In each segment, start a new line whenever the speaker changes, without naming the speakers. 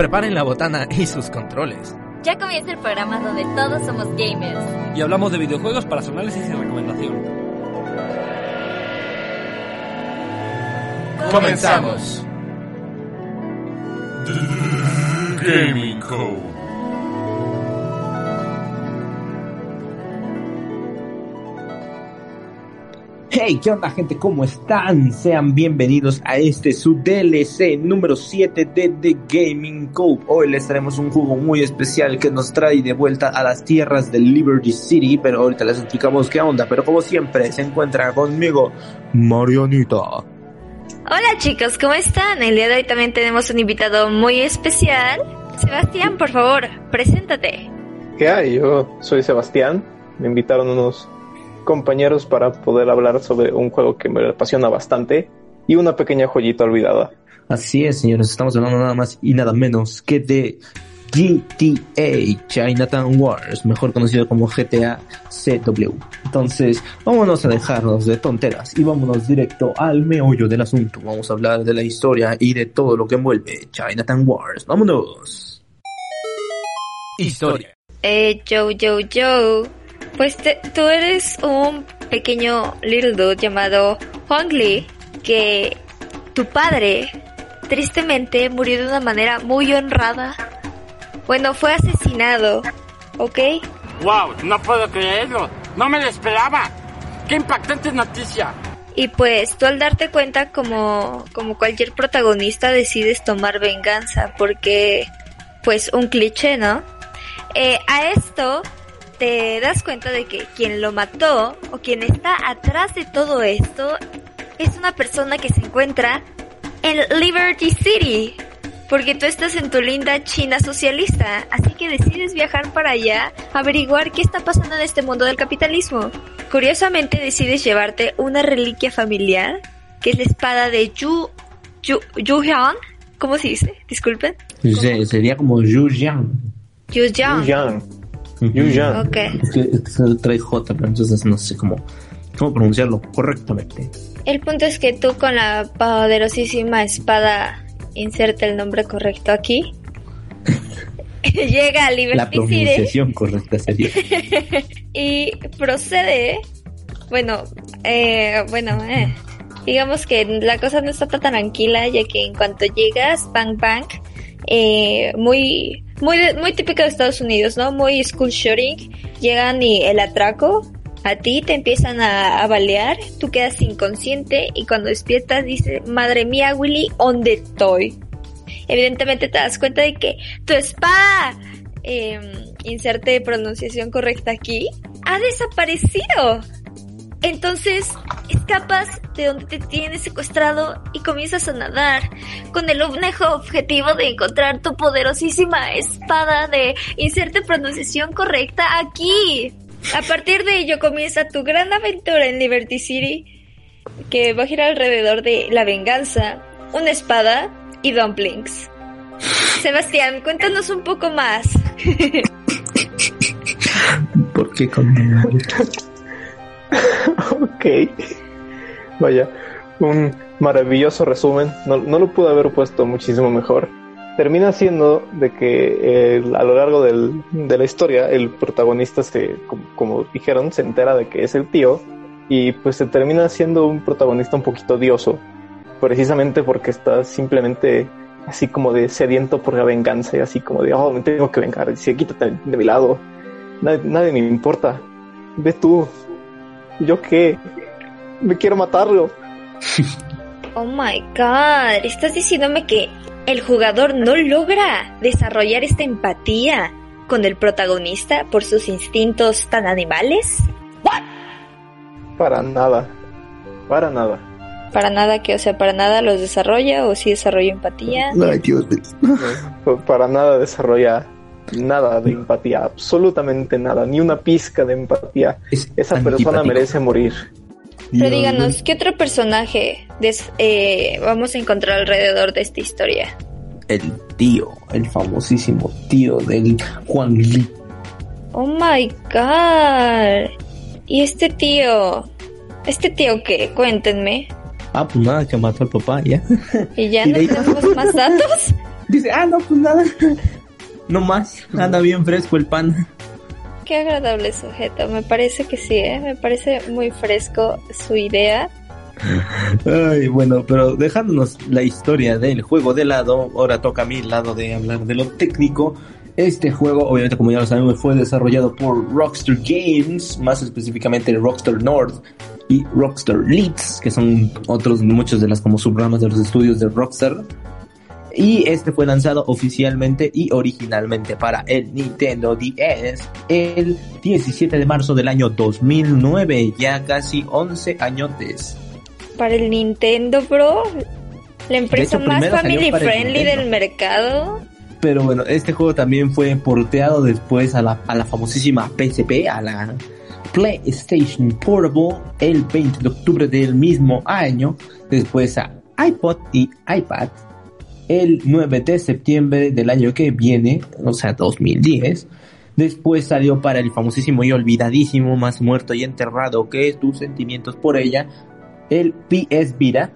Preparen la botana y sus controles.
Ya comienza el programa donde todos somos gamers.
Y hablamos de videojuegos para su análisis y recomendación.
Comenzamos.
Gaming Code.
Hey, ¿qué onda gente? ¿Cómo están? Sean bienvenidos a este su DLC número 7 de The Gaming Code. Hoy les traemos un juego muy especial que nos trae de vuelta a las tierras de Liberty City, pero ahorita les explicamos qué onda. Pero como siempre, se encuentra conmigo Marianita.
Hola chicos, ¿cómo están? El día de hoy también tenemos un invitado muy especial. Sebastián, por favor, preséntate.
¿Qué hay? Yo soy Sebastián. Me invitaron unos compañeros para poder hablar sobre un juego que me apasiona bastante y una pequeña joyita olvidada.
Así es, señores, estamos hablando nada más y nada menos que de GTA Chinatown Wars, mejor conocido como GTA CW. Entonces, vámonos a dejarnos de tonteras y vámonos directo al meollo del asunto. Vamos a hablar de la historia y de todo lo que envuelve Chinatown Wars. Vámonos.
Historia.
Eh, Joe, Joe, Joe. Pues te- tú eres un pequeño little dude llamado Hong Lee, que tu padre tristemente murió de una manera muy honrada. Bueno, fue asesinado, ¿ok?
¡Wow! No puedo creerlo. No me lo esperaba. ¡Qué impactante noticia!
Y pues tú al darte cuenta como, como cualquier protagonista decides tomar venganza porque pues un cliché, ¿no? Eh, a esto te das cuenta de que quien lo mató o quien está atrás de todo esto es una persona que se encuentra en Liberty City. Porque tú estás en tu linda China socialista, así que decides viajar para allá a averiguar qué está pasando en este mundo del capitalismo. Curiosamente decides llevarte una reliquia familiar, que es la espada de Yu, Yu, Yu Hyun. ¿Cómo se dice? Disculpen.
Se- sería como Yu.
Yang. Yu Yang.
Ok.
Es que, es que se trae J, pero entonces no sé cómo, cómo pronunciarlo correctamente.
El punto es que tú con la poderosísima espada, inserta el nombre correcto aquí, llega a
La
Liberty City
pronunciación correcta sería.
y procede, bueno, eh, bueno, eh, digamos que la cosa no está tan tranquila ya que en cuanto llegas, bang bang, eh, muy, muy, muy típico de Estados Unidos, ¿no? Muy school shooting, llegan y el atraco. A ti te empiezan a, a balear, tú quedas inconsciente y cuando despiertas dices, madre mía Willy, ¿dónde estoy? Evidentemente te das cuenta de que tu espada, eh, inserte pronunciación correcta aquí, ha desaparecido. Entonces escapas de donde te tienes secuestrado y comienzas a nadar con el único objetivo de encontrar tu poderosísima espada de inserte pronunciación correcta aquí. A partir de ello comienza tu gran aventura en Liberty City que va a girar alrededor de la venganza, una espada y dumplings. Sebastián, cuéntanos un poco más.
¿Por qué
ok. Vaya, un maravilloso resumen. No, no lo pude haber puesto muchísimo mejor. Termina siendo de que eh, a lo largo del- de la historia el protagonista se, como, dijeron, se entera de que es el tío y pues se termina siendo un protagonista un poquito odioso, precisamente porque está simplemente así como de sediento por la venganza y así como de, oh, me tengo que vengar, dice, quítate de mi lado, nadie, nadie me importa, ve tú, ¿yo qué? Me quiero matarlo.
Oh my god, ¿estás diciéndome que el jugador no logra desarrollar esta empatía con el protagonista por sus instintos tan animales?
Para nada, para nada.
Para nada que, o sea, para nada los desarrolla o si desarrolla empatía.
Ay, Dios mío.
Para nada desarrolla nada de empatía, absolutamente nada, ni una pizca de empatía.
Es
Esa persona merece morir.
Pero díganos, ¿qué otro personaje des- eh, vamos a encontrar alrededor de esta historia?
El tío, el famosísimo tío del Juan Lee.
Oh my god. ¿Y este tío? ¿Este tío qué? Cuéntenme.
Ah, pues nada, que mató al papá, ya.
¿Y ya
Y
no tenemos más datos?
Dice, ah, no, pues nada. No más, anda bien fresco el pan.
Qué agradable sujeto. Me parece que sí, ¿eh? Me parece muy fresco su idea.
Ay, bueno, pero dejándonos la historia del juego de lado, ahora toca a mí el lado de hablar de lo técnico. Este juego, obviamente, como ya lo sabemos, fue desarrollado por Rockstar Games, más específicamente Rockstar North y Rockstar Leeds, que son otros muchos de las como subramas de los estudios de Rockstar. Y este fue lanzado oficialmente y originalmente para el Nintendo DS el 17 de marzo del año 2009, ya casi 11 añotes.
Para el Nintendo, bro. La empresa
hecho,
más family friendly del mercado.
Pero bueno, este juego también fue porteado después a la, a la famosísima PSP, a la PlayStation Portable, el 20 de octubre del mismo año, después a iPod y iPad, el 9 de septiembre del año que viene, o sea, 2010. Después salió para el famosísimo y olvidadísimo, más muerto y enterrado que tus sentimientos por ella, el PS Vita.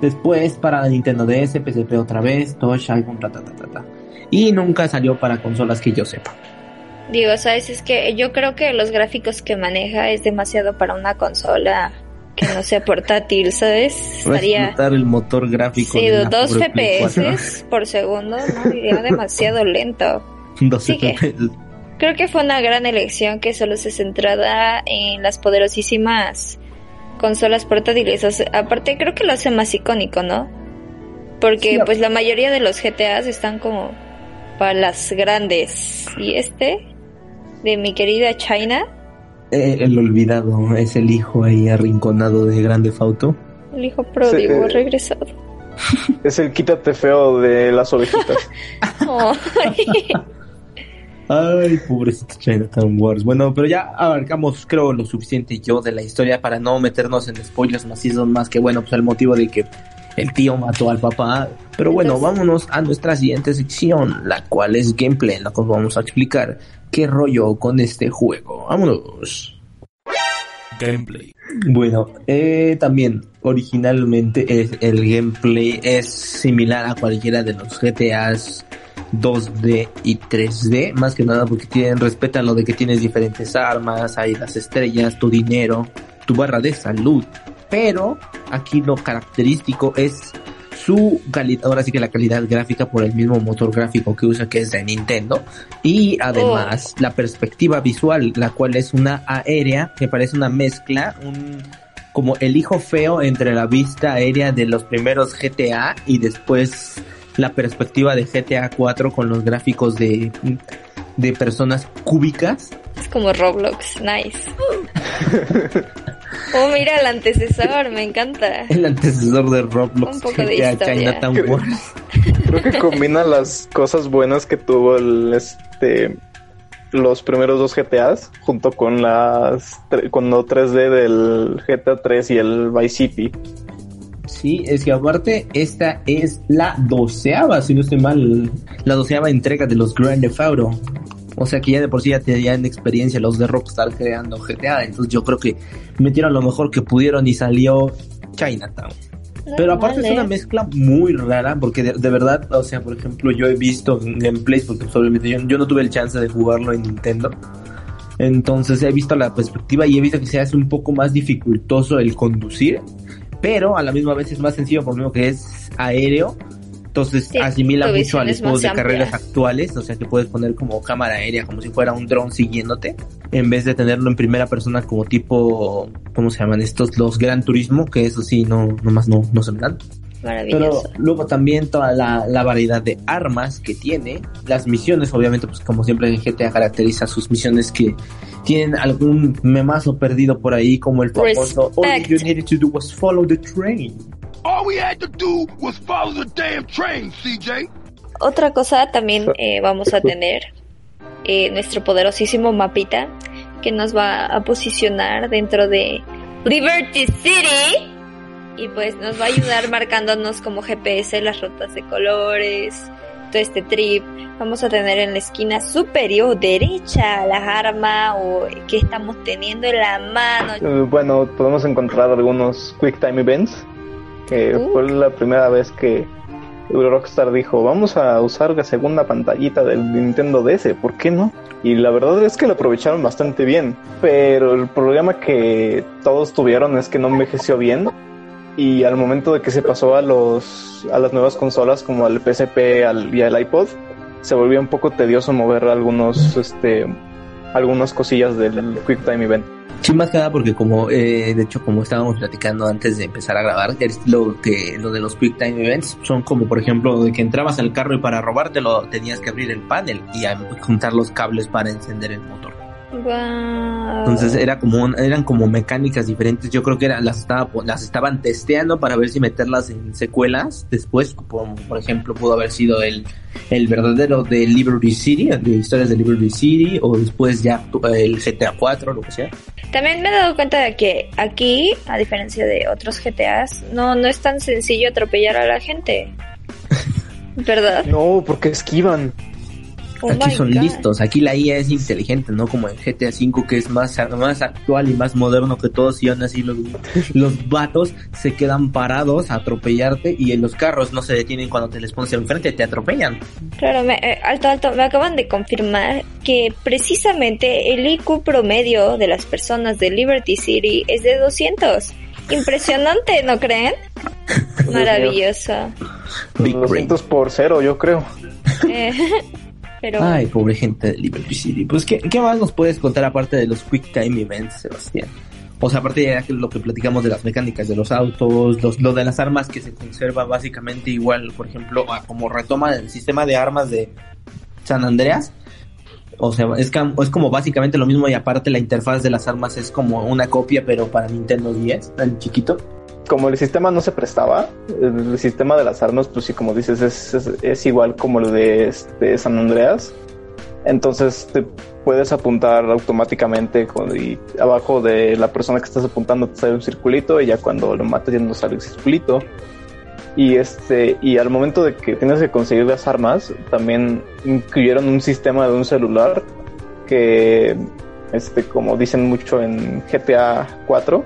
Después para la Nintendo DS, PSP otra vez, Touch, iPhone, ta. Y nunca salió para consolas que yo sepa.
Digo, ¿sabes? Es que yo creo que los gráficos que maneja es demasiado para una consola que no sea portátil, ¿sabes?
Va a
Estaría...
el motor gráfico.
Sí,
de
dos
pobre Play 4.
FPS por segundo, ¿no? Iría demasiado lento.
Dos
Sí que-
FPS.
Creo que fue una gran elección que solo se centrada en las poderosísimas consolas portátiles. O sea, aparte, creo que lo hace más icónico, ¿no? Porque
Sí,
pues la mayoría de los GTAs están como para las grandes. Y este, de mi querida China,
Eh, el olvidado es el hijo ahí arrinconado de Grande Fauto.
el hijo pródigo
Sí, eh.
regresado.
Es el quítate feo de las ovejitas.
Ay.
Ay, pobrecito Chinatown Wars. Bueno, pero ya abarcamos, creo, lo suficiente yo de la historia para no meternos en spoilers macizos más que, bueno, pues el motivo de que el tío mató al papá. Pero bueno,
Entonces-
vámonos a nuestra siguiente sección, la cual es gameplay, en la que os vamos a explicar qué rollo con este juego. Vámonos.
Gameplay.
Bueno, eh, también originalmente es, el gameplay es similar a cualquiera de los GTAs 2D y 3D, más que nada porque tienen, respetan lo de que tienes diferentes armas, hay las estrellas, tu dinero, tu barra de salud, pero aquí lo característico es su calidad, ahora sí que la calidad gráfica por el mismo motor gráfico que usa que es de Nintendo y además la perspectiva visual, la cual es una aérea que parece una mezcla, un como el hijo feo entre la vista aérea de los primeros GTA y después la perspectiva de GTA 4 con los gráficos de de personas cúbicas.
Es como Roblox, nice. Oh, mira el antecesor, me encanta.
El antecesor de Roblox
Un poco de
GTA
historia.
Chinatown Wars.
Creo que combina las cosas buenas que tuvo el este los primeros dos GTAs junto con las con lo 3D del GTA 3 y el Vice City.
Sí, es que aparte esta es la doceava, si no estoy mal, la doceava entrega de los Grand Theft Auto. O sea que ya de por sí ya tenían experiencia los de Rockstar creando GTA, entonces yo creo que metieron lo mejor que pudieron y salió Chinatown. Pero aparte es una mezcla muy rara, porque de, de verdad, o sea, por ejemplo, yo he visto gameplays, porque obviamente yo, yo no tuve el chance de jugarlo en Nintendo. Entonces he visto la perspectiva y he visto que se hace un poco más dificultoso el conducir, pero a la misma vez es más sencillo por lo mismo que es aéreo. Entonces
Sí,
asimila mucho a los juegos de carreras actuales, o sea que puedes poner como cámara aérea, como si fuera un dron siguiéndote, en vez de tenerlo en primera persona como tipo, ¿cómo se llaman estos? Los Gran Turismo, que eso sí, no, nomás no, no se me dan.
Maravilloso.
Pero luego también toda la, la, variedad de armas que tiene, las misiones, obviamente, pues como siempre en GTA caracteriza sus misiones que tienen algún memazo perdido por ahí, como el famoso All you needed to do was follow the train.
All we had to do was follow the damn train, CJ.
Otra cosa también eh, vamos a tener eh, nuestro poderosísimo mapita que nos va a posicionar dentro de Liberty City y pues nos va a ayudar marcándonos como GPS las rutas de colores, todo este trip. Vamos a tener en la esquina superior derecha las armas o que estamos teniendo en la mano.
Eh, bueno, podemos encontrar algunos Quick Time Events, que fue la primera vez que Rockstar dijo, vamos a usar la segunda pantallita del Nintendo DS, ¿por qué no? Y la verdad es que lo aprovecharon bastante bien, pero el problema que todos tuvieron es que no envejeció bien y al momento de que se pasó a los a las nuevas consolas como al PSP al, y al iPod, se volvió un poco tedioso mover algunos este algunas cosillas del Quick Time Event.
Sí, más que nada porque como, eh, de hecho, como estábamos platicando antes de empezar a grabar, lo que lo de los Quick Time Events son como, por ejemplo, de que entrabas al carro y para robártelo tenías que abrir el panel y juntar los cables para encender el motor. Entonces era como eran como mecánicas diferentes. Yo creo que eran, las estaba las estaban testeando para ver si meterlas en secuelas. Después, como por ejemplo, pudo haber sido el, el verdadero de Liberty City, de historias de Liberty City, o después ya el GTA 4, lo que sea.
También me he dado cuenta de que aquí, a diferencia de otros GTAs, no, no es tan sencillo atropellar a la gente. ¿Verdad?
No, porque esquivan.
Oh
aquí son listos, aquí la IA es inteligente, no como en GTA V que es más, más actual y más moderno que todos y aún así los, los vatos se quedan parados a atropellarte y en los carros no se detienen cuando te les pones enfrente, te atropellan.
Claro, me, eh, alto, alto, me acaban de confirmar que precisamente el IQ promedio de las personas de Liberty City es de 200. Impresionante, ¿no creen? Maravilloso.
200 por cero, yo creo.
Eh,
Ay, pobre gente de Liberty City. Pues, ¿qué, ¿qué, más nos puedes contar aparte de los Quick Time Events, Sebastián? O sea, aparte de lo que platicamos de las mecánicas de los autos, los, lo de las armas que se conserva básicamente igual, por ejemplo, como retoma el sistema de armas de San Andreas. O sea, es, es como básicamente lo mismo y aparte la interfaz de las armas es como una copia, pero para Nintendo 10, tan chiquito
como el sistema no se prestaba, el sistema de las armas, pues sí, como dices, es, es, igual como el de, este, San Andreas. Entonces te puedes apuntar automáticamente y abajo de la persona que estás apuntando te sale un circulito y ya cuando lo matas ya no sale el circulito. Y este, y al momento de que tienes que conseguir las armas, también incluyeron un sistema de un celular que este, como dicen mucho en GTA 4,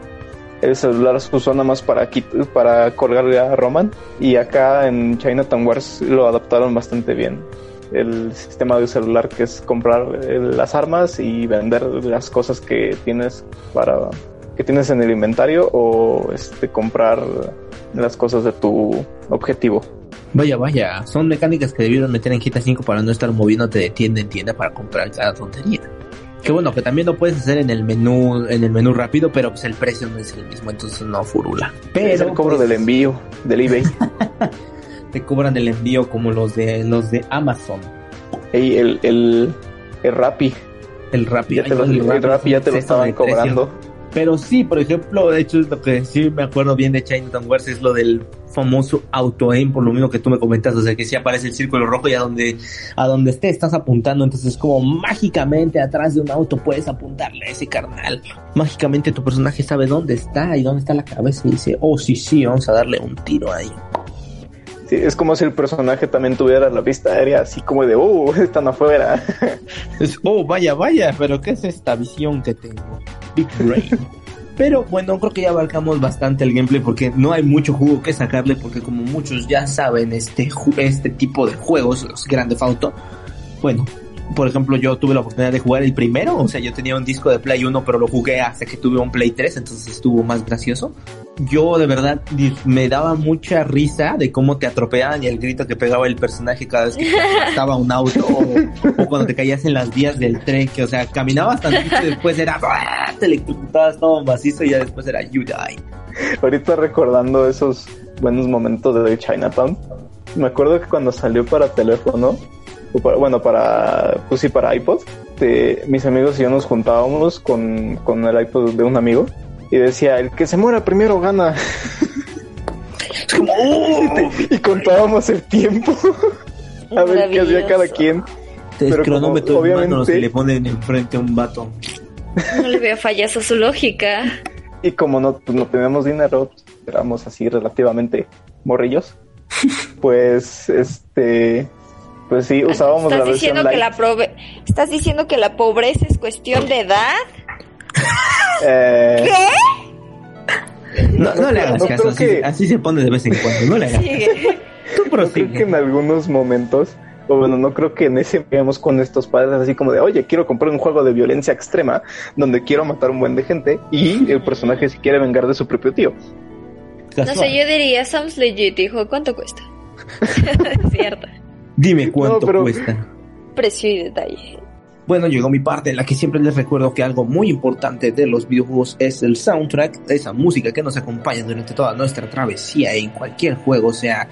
el celular se usó nada más para, para colgarle a Roman y acá en Chinatown Wars lo adaptaron bastante bien. El sistema de celular que es comprar eh, las armas y vender las cosas que tienes para que tienes en el inventario o este comprar las cosas de tu objetivo.
Vaya, vaya, son mecánicas que debieron meter en GTA 5 para no estar moviéndote de tienda en tienda para comprar cada tontería. Que bueno, que también lo puedes hacer en el menú, en el menú rápido, pero pues el precio no es el mismo, entonces no furula.
Pero es el cobro del envío del eBay.
te cobran el envío como los de los de Amazon.
Ey, el, el, el Rappi.
El Rappi.
Ya te lo, el, Rappi ya te lo estaban cobrando.
Pero sí, por ejemplo, de hecho, lo que sí me acuerdo bien de Chinatown Wars es lo del famoso auto-aim, por lo mismo que tú me comentas, o sea, que si aparece el círculo rojo y a donde, a donde esté estás apuntando, entonces como mágicamente atrás de un auto puedes apuntarle a ese carnal. Mágicamente tu personaje sabe dónde está y dónde está la cabeza y dice, oh sí, sí, vamos a darle un tiro ahí.
Es como si el personaje también tuviera la vista aérea así como de, oh, están afuera.
es, oh, vaya, vaya, pero ¿qué es esta visión que tengo? Big Brain. Pero bueno, creo que ya abarcamos bastante el gameplay porque no hay mucho jugo que sacarle porque como muchos ya saben este, este tipo de juegos, los Grande Auto, bueno, por ejemplo, yo tuve la oportunidad de jugar el primero, o sea, yo tenía un disco de Play 1, pero lo jugué hasta que tuve un Play 3, entonces estuvo más gracioso. Yo de verdad me daba mucha risa de cómo te atropellaban y el grito que pegaba el personaje cada vez que estaba un auto o, cuando te caías en las vías del tren, que o sea, caminabas tantito y después era te electrocutabas todo macizo y ya después era you die.
Ahorita recordando esos buenos momentos de Chinatown. Me acuerdo que cuando salió para teléfono, bueno, para, pues sí, para iPod, mis amigos y yo nos juntábamos con, con el iPod de un amigo y decía, el que se muera primero gana. y contábamos el tiempo. a ver qué hacía cada quien.
Te Pero cronómetro obviamente le ponen enfrente a un vato.
No le veo fallas a su lógica.
Y como no, pues no teníamos dinero, éramos así relativamente morrillos. pues este pues sí, usábamos
¿Estás
la
diciendo que la ¿Estás diciendo que la pobreza es cuestión de edad?
Eh...
¿Qué?
No, no, le hagas caso, así, se pone de vez en cuando, no le hagas.
Tú creo que en algunos momentos, o bueno, no creo que en ese veamos con estos padres así como de, oye, quiero comprar un juego de violencia extrema donde quiero matar un buen de gente y el personaje se quiere vengar de su propio tío.
No sé, yo diría, sounds legit, hijo, ¿cuánto cuesta? Cierto.
Dime cuánto cuesta.
Precio y detalle.
Bueno, llegó mi parte en la que siempre les recuerdo que algo muy importante de los videojuegos es el soundtrack, esa música que nos acompaña durante toda nuestra travesía en cualquier juego, sea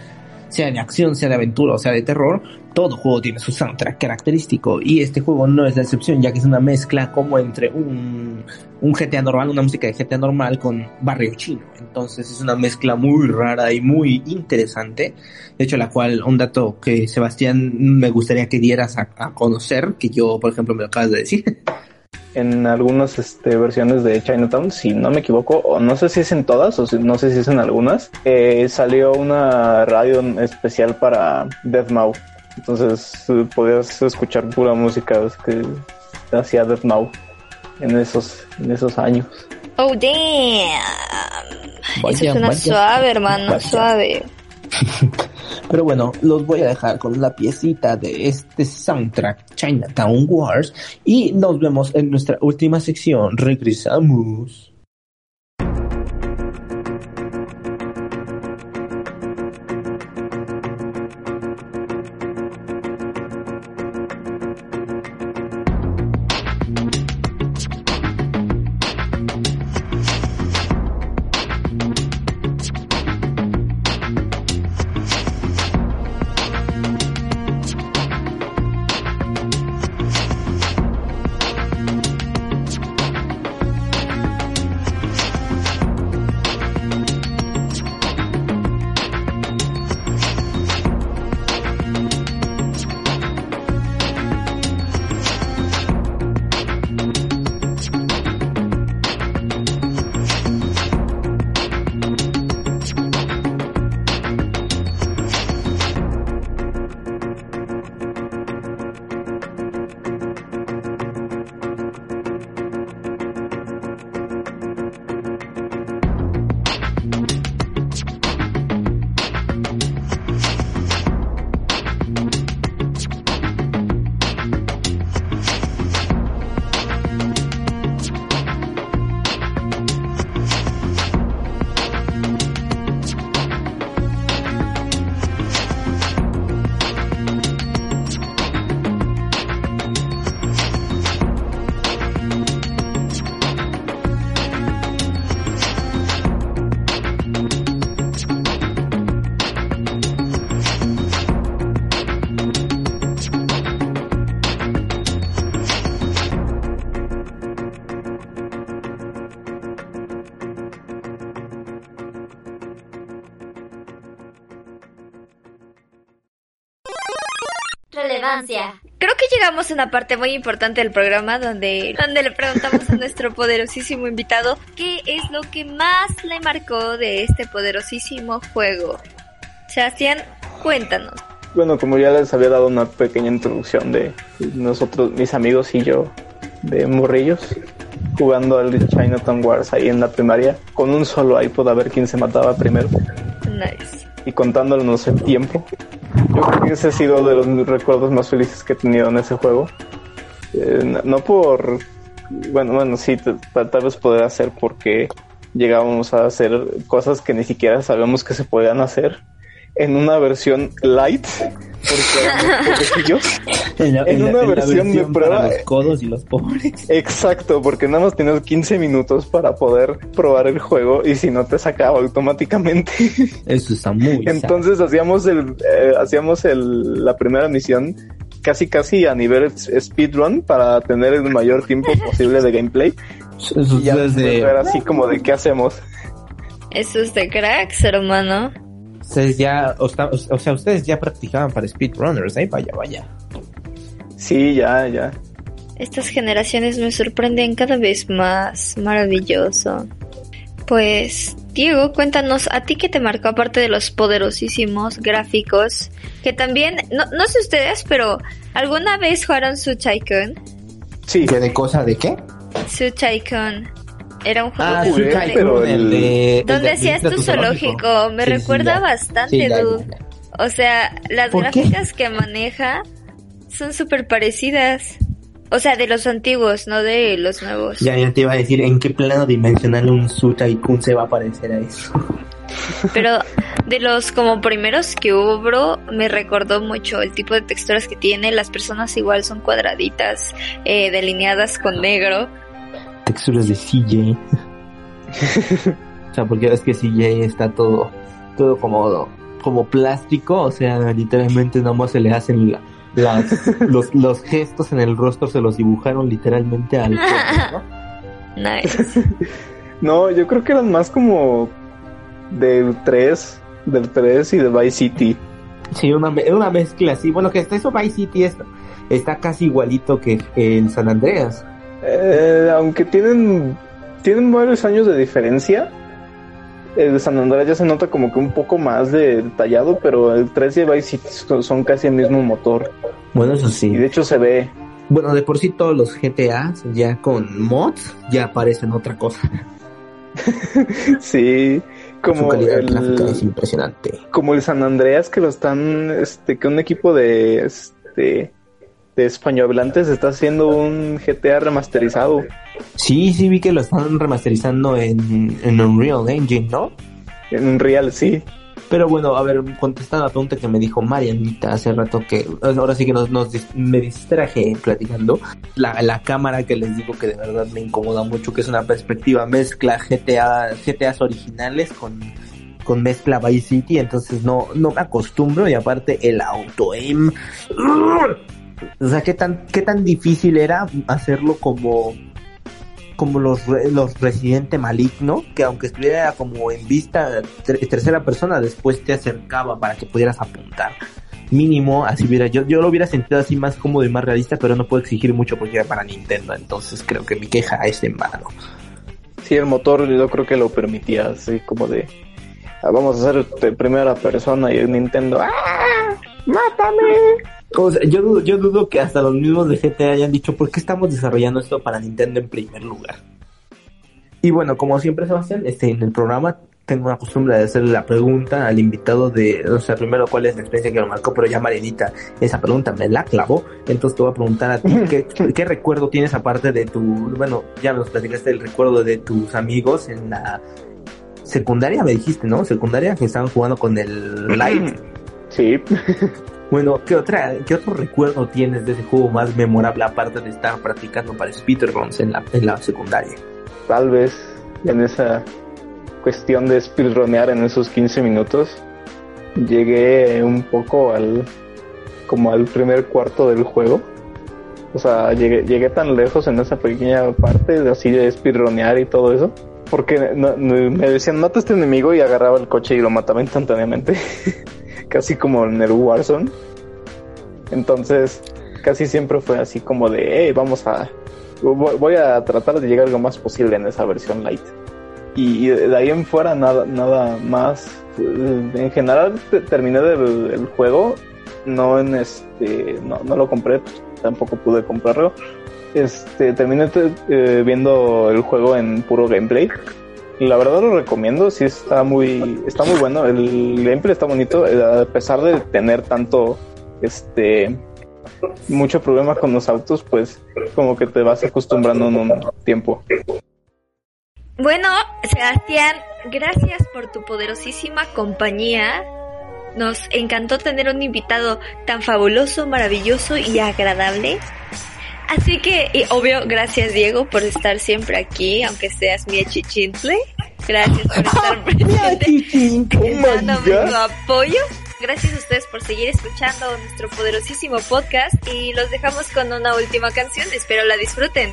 sea de acción, sea de aventura o sea de terror, todo juego tiene su soundtrack característico y este juego no es la excepción ya que es una mezcla como entre un, un GTA normal, una música de GTA normal con barrio chino. Entonces es una mezcla muy rara y muy interesante. De hecho, la cual, un dato que Sebastián me gustaría que dieras a, conocer, que yo, por ejemplo, me lo acabas de decir.
en algunas este, versiones de Chinatown, si no me equivoco, o no sé si es en todas, o no sé si es en algunas, eh, salió una radio especial para Deathmau. Entonces eh, podías escuchar pura música que hacía Deathmau en esos, en esos años.
Oh, damn. Eso suena suave, hermano, suave.
Pero bueno, los voy a dejar con la piecita de este soundtrack Chinatown Wars y nos vemos en nuestra última sección. Regresamos.
Una parte muy importante del programa donde, donde le preguntamos a nuestro poderosísimo invitado qué es lo que más le marcó de este poderosísimo juego. Sebastián, cuéntanos.
Bueno, como ya les había dado una pequeña introducción de nosotros, mis amigos y yo, de morrillos, jugando al Chinatown Wars ahí en la primaria, con un solo iPod a ver quién se mataba primero.
Nice.
Y contándonos el tiempo. Ese ha sido de los recuerdos más felices que he tenido en ese juego. Eh, no por. Bueno, bueno, sí, tal vez poder hacer porque llegábamos a hacer cosas que ni siquiera sabíamos que se podían hacer en una versión light porque
En, la-
En
en la-
una
en la
versión de prueba-
para los codos y los pobres.
Exacto, porque nada más tenías 15 minutos para poder probar el juego y si no te sacaba automáticamente.
Eso está muy
Entonces hacíamos el eh, hacíamos el, la primera misión casi casi a nivel speedrun para tener el mayor tiempo posible de gameplay.
Eso
Y ya
es de-
después era así como de qué hacemos.
Eso es de cracks, hermano.
Ustedes ya, o, sea, ustedes ya practicaban para speedrunners, ¿eh? Vaya, vaya.
Sí, ya, ya.
Estas generaciones me sorprenden cada vez más. Maravilloso. Pues, Diego, cuéntanos, ¿a ti qué te marcó aparte de los poderosísimos gráficos? Que también, no, no sé ustedes, pero ¿alguna vez jugaron Su Tycoon?
Sí.
¿Qué de cosa de qué?
Su Tycoon. Era un juego
Ah,
donde-
pero
el
el-
de... el
donde
de
hacías tu zoológico. Me
Sí, sí,
recuerda bastante,
Sí,
dude. O sea, las gráficas que maneja son súper parecidas. O sea, de los antiguos, no de los nuevos.
Ya, ya te iba a decir en qué plano dimensional un Su Tycoon se va a parecer a eso.
Pero de los como primeros que hubo, bro, me recordó mucho el tipo de texturas que tiene. Las personas igual son cuadraditas, eh, delineadas con negro.
Texturas de CJ. o sea, porque es que CJ está todo, todo como, como plástico, o sea, literalmente nomás se le hacen la- las, los, los gestos en el rostro, se los dibujaron literalmente al cuerpo, ¿no?
Nice.
No, yo creo que eran más como del 3, del 3 y de Vice City.
Sí, una, una mezcla así. Bueno, que hasta eso Vice City es- está casi igualito que el San Andreas.
Eh, aunque tienen tienen varios años de diferencia. El San Andrés ya se nota como que un poco más de detallado, pero el 3 y el Vice City son- casi el mismo motor.
Bueno, eso
Y
sí.
de hecho se ve.
Bueno, de por sí todos los GTAs ya con mods ya parecen otra cosa.
Sí, como
gráfica es
el,
impresionante.
como el San Andreas que lo están, este, que un equipo de, este, de españohablantes está haciendo un GTA remasterizado.
Sí, sí vi que lo están remasterizando en, en Unreal Engine, ¿no?
En un real, sí.
Pero bueno, a ver, contestando a la pregunta que me dijo Marianita hace rato que ahora sí que nos, me distraje platicando. La, la cámara que les digo que de verdad me incomoda mucho, que es una perspectiva mezcla GTA, GTAs originales con, con mezcla Vice City, entonces no, no me acostumbro y aparte el auto aim. O sea, qué tan, qué tan difícil era hacerlo como como los, los Residente Maligno, que aunque estuviera como en vista ter- tercera persona, después te acercaba para que pudieras apuntar. Mínimo, así hubiera, yo, yo lo hubiera sentido así más cómodo y más realista, pero no puedo exigir mucho porque era para Nintendo, entonces creo que mi queja es en vano.
Sí, el motor yo creo que lo permitía, así como de "Ah, vamos a hacer primera persona y Nintendo ¡Ah! ¡Mátame!
O sea, yo, dudo, yo dudo que hasta los mismos de GTA hayan dicho, ¿por qué estamos desarrollando esto para Nintendo en primer lugar? Y bueno, como siempre, Sebastián, este, en el programa tengo una costumbre de hacerle la pregunta al invitado de, o sea, primero cuál es la experiencia que lo marcó, pero ya Marinita esa pregunta me la clavó, entonces te voy a preguntar a ti, ¿qué, qué recuerdo tienes aparte de tu, bueno, ya nos platicaste el recuerdo de tus amigos en la secundaria, me dijiste, ¿no? Secundaria, que estaban jugando con el Light.
Sí,
Bueno, ¿qué qué otro recuerdo tienes de ese juego más memorable aparte de estar practicando para speedruns en la, en la secundaria?
tal vez en esa cuestión de speedronear en esos 15 minutos llegué un poco al como al primer cuarto del juego. O sea, llegué, llegué tan lejos en esa pequeña parte de así de speedronear y todo eso. Porque me decían, mata a este enemigo y agarraba el coche y lo mataba instantáneamente. Casi como en el Warzone. Entonces, casi siempre fue así como de, hey, vamos a... Voy a tratar de llegar lo más posible en esa versión light. Y, de ahí en fuera nada, nada más. En general te- terminé el juego, no en este, no, no lo compré, tampoco pude comprarlo. Este, terminé te- eh, viendo el juego en puro gameplay. La verdad lo recomiendo, sí está muy, está muy bueno. El gameplay está bonito, eh, a pesar de tener tanto, este, mucho problema con los autos, pues como que te vas acostumbrando en un tiempo.
Bueno, Sebastián, gracias por tu poderosísima compañía. Nos encantó tener un invitado tan fabuloso, maravilloso y agradable. Así que, y obvio, gracias Diego por estar siempre aquí, aunque seas mi achichintle. Gracias por estar presente, dándome tu apoyo. Gracias a ustedes por seguir escuchando nuestro poderosísimo podcast y los dejamos con una última canción. Espero la disfruten.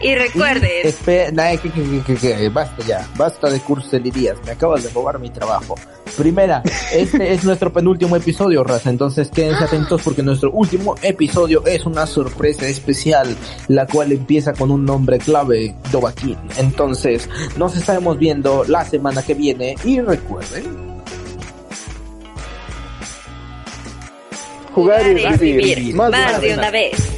Y recuerden.
Espera, que, que, que, basta ya, basta de cursilerías, me acabas de robar mi trabajo. Primera, este es nuestro penúltimo episodio, raza, entonces quédense atentos porque nuestro último episodio es una sorpresa especial, la cual empieza con un nombre clave, Dovakin. Entonces, nos estaremos viendo la semana que viene y recuerden.
Jugar y vivir,
más, más de una vez.